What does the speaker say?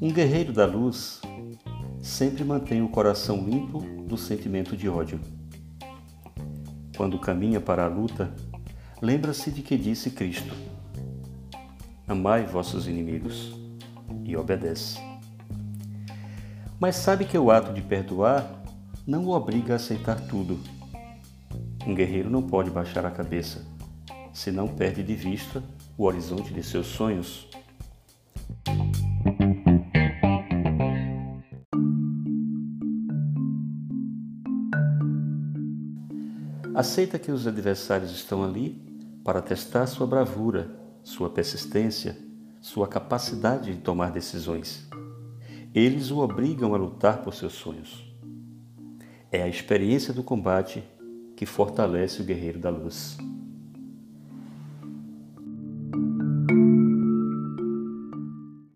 Um guerreiro da luz sempre mantém o coração limpo do sentimento de ódio. Quando caminha para a luta, lembra-se de que disse Cristo: Amai vossos inimigos e obedece. Mas sabe que o ato de perdoar não o obriga a aceitar tudo. Um guerreiro não pode baixar a cabeça, senão perde de vista o horizonte de seus sonhos. Aceita que os adversários estão ali para testar sua bravura, sua persistência, sua capacidade de tomar decisões. Eles o obrigam a lutar por seus sonhos. É a experiência do combate que fortalece o guerreiro da luz.